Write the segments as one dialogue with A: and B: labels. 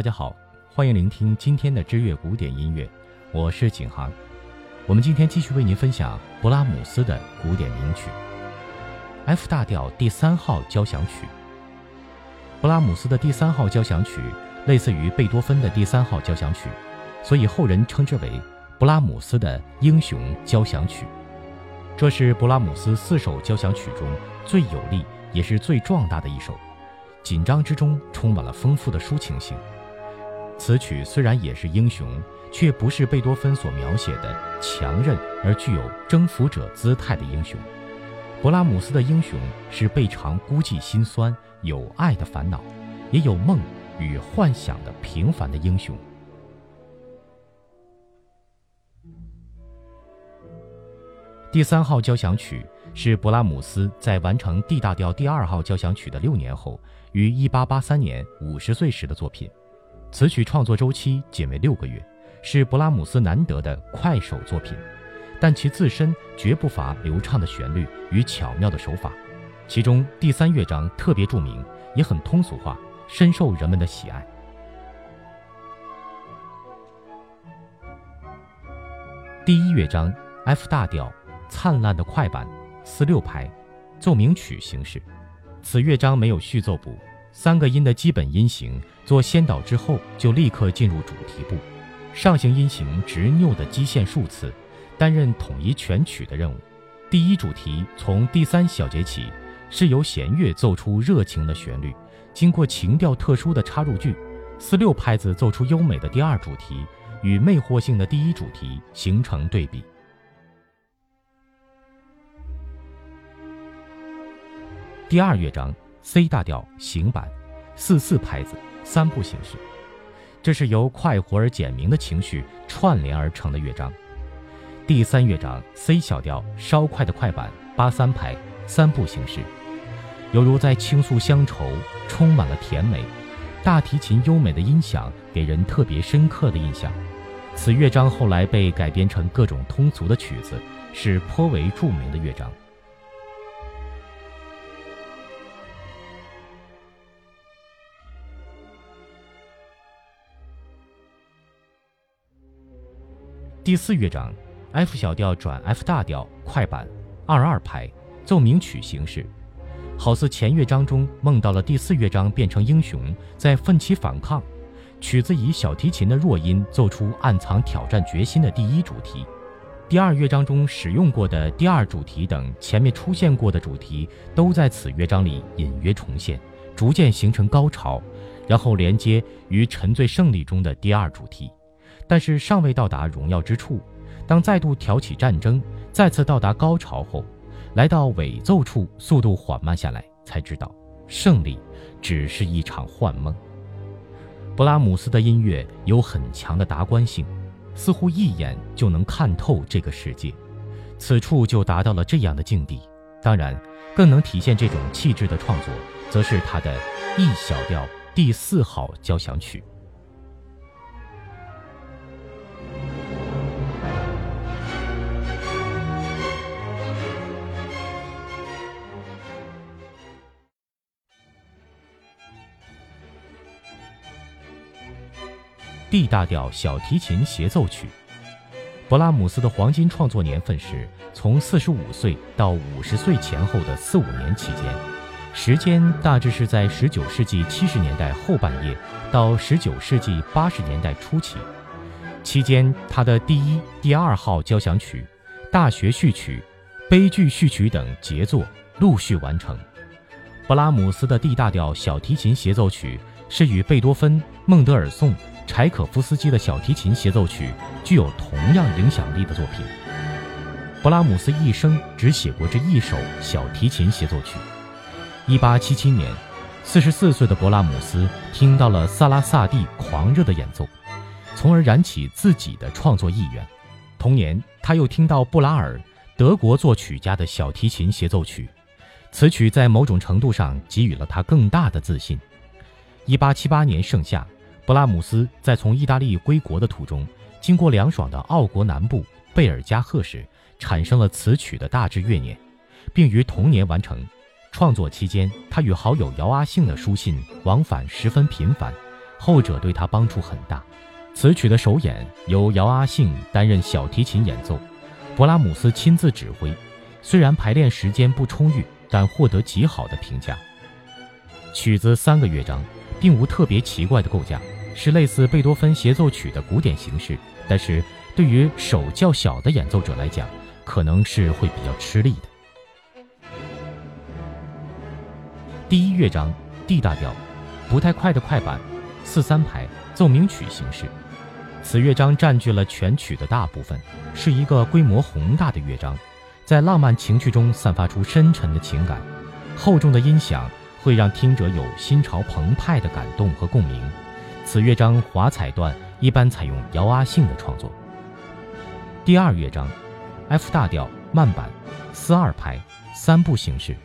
A: 大家好，欢迎聆听今天的知乐古典音乐，我是景航。我们今天继续为您分享勃拉姆斯的古典名曲《F 大调第三号交响曲》。勃拉姆斯的第三号交响曲类似于贝多芬的第三号交响曲，所以后人称之为勃拉姆斯的英雄交响曲。这是勃拉姆斯四首交响曲中最有力也是最壮大的一首，紧张之中充满了丰富的抒情性。此曲虽然也是英雄，却不是贝多芬所描写的强韧而具有征服者姿态的英雄。勃拉姆斯的英雄是备尝孤寂心酸、有爱的烦恼，也有梦与幻想的平凡的英雄。第三号交响曲是勃拉姆斯在完成 D 大调第二号交响曲的六年后，于1883年五十岁时的作品。此曲创作周期仅为六个月，是勃拉姆斯难得的快手作品，但其自身绝不乏流畅的旋律与巧妙的手法。其中第三乐章特别著名，也很通俗化，深受人们的喜爱。第一乐章 F 大调。灿烂的快板，四六拍，奏鸣曲形式。此乐章没有序奏部，三个音的基本音型做先导之后，就立刻进入主题部。上行音型执拗的基线数次，担任统一全曲的任务。第一主题从第三小节起，是由弦乐奏出热情的旋律，经过情调特殊的插入句，四六拍子奏出优美的第二主题，与魅惑性的第一主题形成对比。第二乐章 C 大调行板，四四拍子，三部形式。这是由快活而简明的情绪串联而成的乐章。第三乐章 C 小调稍快的快板，八三拍，三部形式，犹如在倾诉乡愁，充满了甜美。大提琴优美的音响给人特别深刻的印象。此乐章后来被改编成各种通俗的曲子，是颇为著名的乐章。第四乐章，F 小调转 F 大调快板，二二拍，奏鸣曲形式，好似前乐章中梦到了第四乐章变成英雄，在奋起反抗。曲子以小提琴的弱音奏出暗藏挑战决心的第一主题。第二乐章中使用过的第二主题等前面出现过的主题，都在此乐章里隐约重现，逐渐形成高潮，然后连接于沉醉胜利中的第二主题。但是尚未到达荣耀之处，当再度挑起战争，再次到达高潮后，来到尾奏处，速度缓慢下来，才知道胜利只是一场幻梦。勃拉姆斯的音乐有很强的达观性，似乎一眼就能看透这个世界，此处就达到了这样的境地。当然，更能体现这种气质的创作，则是他的 E 小调第四号交响曲。D 大调小提琴协奏曲，勃拉姆斯的黄金创作年份是从四十五岁到五十岁前后的四五年期间，时间大致是在十九世纪七十年代后半叶到十九世纪八十年代初期。期间，他的第一、第二号交响曲、大学序曲、悲剧序曲等杰作陆续完成。勃拉姆斯的 D 大调小提琴协奏曲是与贝多芬、孟德尔颂。柴可夫斯基的小提琴协奏曲具有同样影响力的作品。勃拉姆斯一生只写过这一首小提琴协奏曲。1877年，44岁的勃拉姆斯听到了萨拉萨蒂狂热的演奏，从而燃起自己的创作意愿。同年，他又听到布拉尔，德国作曲家的小提琴协奏曲，此曲在某种程度上给予了他更大的自信。1878年盛夏。勃拉姆斯在从意大利归国的途中，经过凉爽的奥国南部贝尔加赫时，产生了此曲的大致乐念，并于同年完成。创作期间，他与好友姚阿幸的书信往返十分频繁，后者对他帮助很大。此曲的首演由姚阿幸担任小提琴演奏，勃拉姆斯亲自指挥。虽然排练时间不充裕，但获得极好的评价。曲子三个乐章，并无特别奇怪的构架，是类似贝多芬协奏曲的古典形式。但是对于手较小的演奏者来讲，可能是会比较吃力的。第一乐章 D 大调，不太快的快板，四三拍奏鸣曲形式。此乐章占据了全曲的大部分，是一个规模宏大的乐章，在浪漫情趣中散发出深沉的情感，厚重的音响会让听者有心潮澎湃的感动和共鸣。此乐章华彩段一般采用姚阿幸的创作。第二乐章 F 大调慢板，四二拍，三部形式，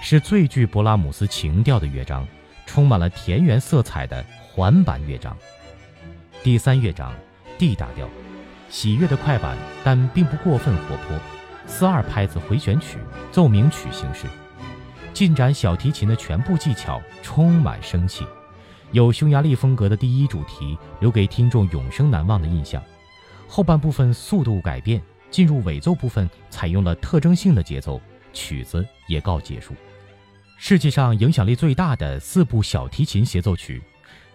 A: 是最具勃拉姆斯情调的乐章，充满了田园色彩的缓板乐章。第三乐章，D 大调，喜悦的快板，但并不过分活泼，四二拍子回旋曲，奏鸣曲形式，进展小提琴的全部技巧充满生气，有匈牙利风格的第一主题，留给听众永生难忘的印象。后半部分速度改变，进入尾奏部分，采用了特征性的节奏，曲子也告结束。世界上影响力最大的四部小提琴协奏曲。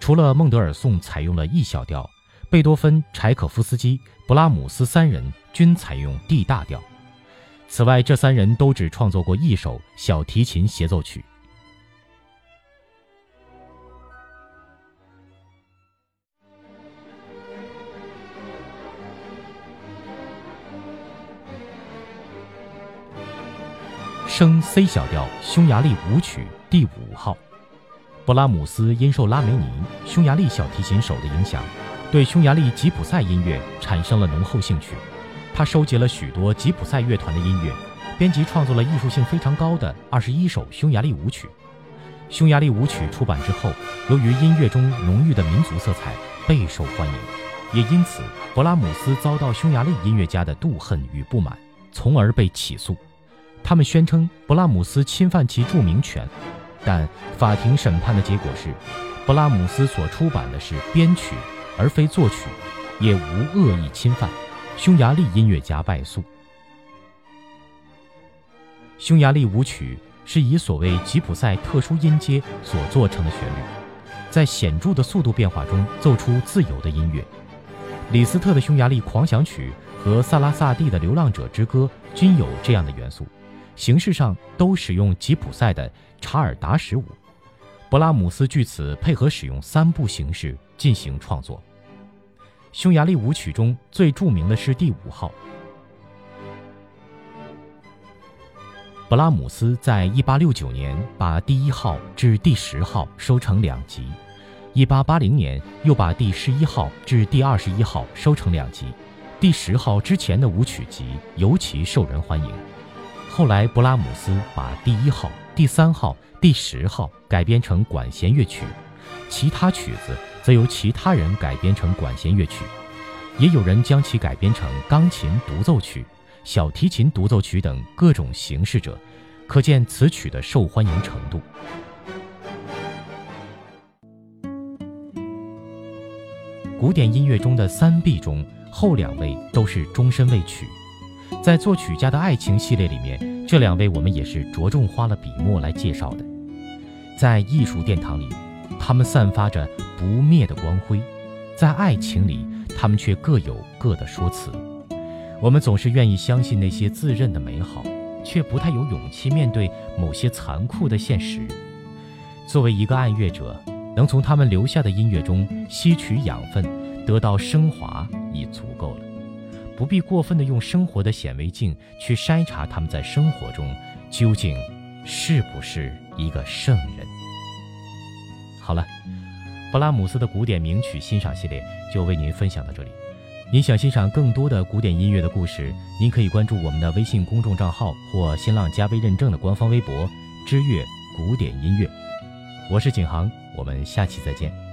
A: 除了孟德尔颂采用了 E 小调，贝多芬、柴可夫斯基、勃拉姆斯三人均采用 D 大调。此外，这三人都只创作过一首小提琴协奏曲。升 C 小调匈牙利舞曲第五号。勃拉姆斯因受拉梅尼匈牙利小提琴手的影响，对匈牙利吉普赛音乐产生了浓厚兴趣。他收集了许多吉普赛乐团的音乐，编辑创作了艺术性非常高的二十一首匈牙利舞曲。匈牙利舞曲出版之后，由于音乐中浓郁的民族色彩备受欢迎，也因此勃拉姆斯遭到匈牙利音乐家的妒恨与不满，从而被起诉。他们宣称勃拉姆斯侵犯其著名权。但法庭审判的结果是，勃拉姆斯所出版的是编曲，而非作曲，也无恶意侵犯。匈牙利音乐家败诉。匈牙利舞曲是以所谓吉普赛特殊音阶所做成的旋律，在显著的速度变化中奏出自由的音乐。李斯特的匈牙利狂想曲和萨拉萨蒂的流浪者之歌均有这样的元素。形式上都使用吉普赛的查尔达什舞，勃拉姆斯据此配合使用三部形式进行创作。匈牙利舞曲中最著名的是第五号。勃拉姆斯在一八六九年把第一号至第十号收成两集，一八八零年又把第十一号至第二十一号收成两集。第十号之前的舞曲集尤其受人欢迎。后来，勃拉姆斯把第一号、第三号、第十号改编成管弦乐曲，其他曲子则由其他人改编成管弦乐曲，也有人将其改编成钢琴独奏曲、小提琴独奏曲等各种形式者，可见此曲的受欢迎程度。古典音乐中的三 B 中，后两位都是终身未娶。在作曲家的爱情系列里面，这两位我们也是着重花了笔墨来介绍的。在艺术殿堂里，他们散发着不灭的光辉；在爱情里，他们却各有各的说辞。我们总是愿意相信那些自认的美好，却不太有勇气面对某些残酷的现实。作为一个爱乐者，能从他们留下的音乐中吸取养分，得到升华，已足够了。不必过分的用生活的显微镜去筛查他们在生活中究竟是不是一个圣人。好了，勃拉姆斯的古典名曲欣赏系列就为您分享到这里。您想欣赏更多的古典音乐的故事，您可以关注我们的微信公众账号或新浪加微认证的官方微博“知乐古典音乐”。我是景航，我们下期再见。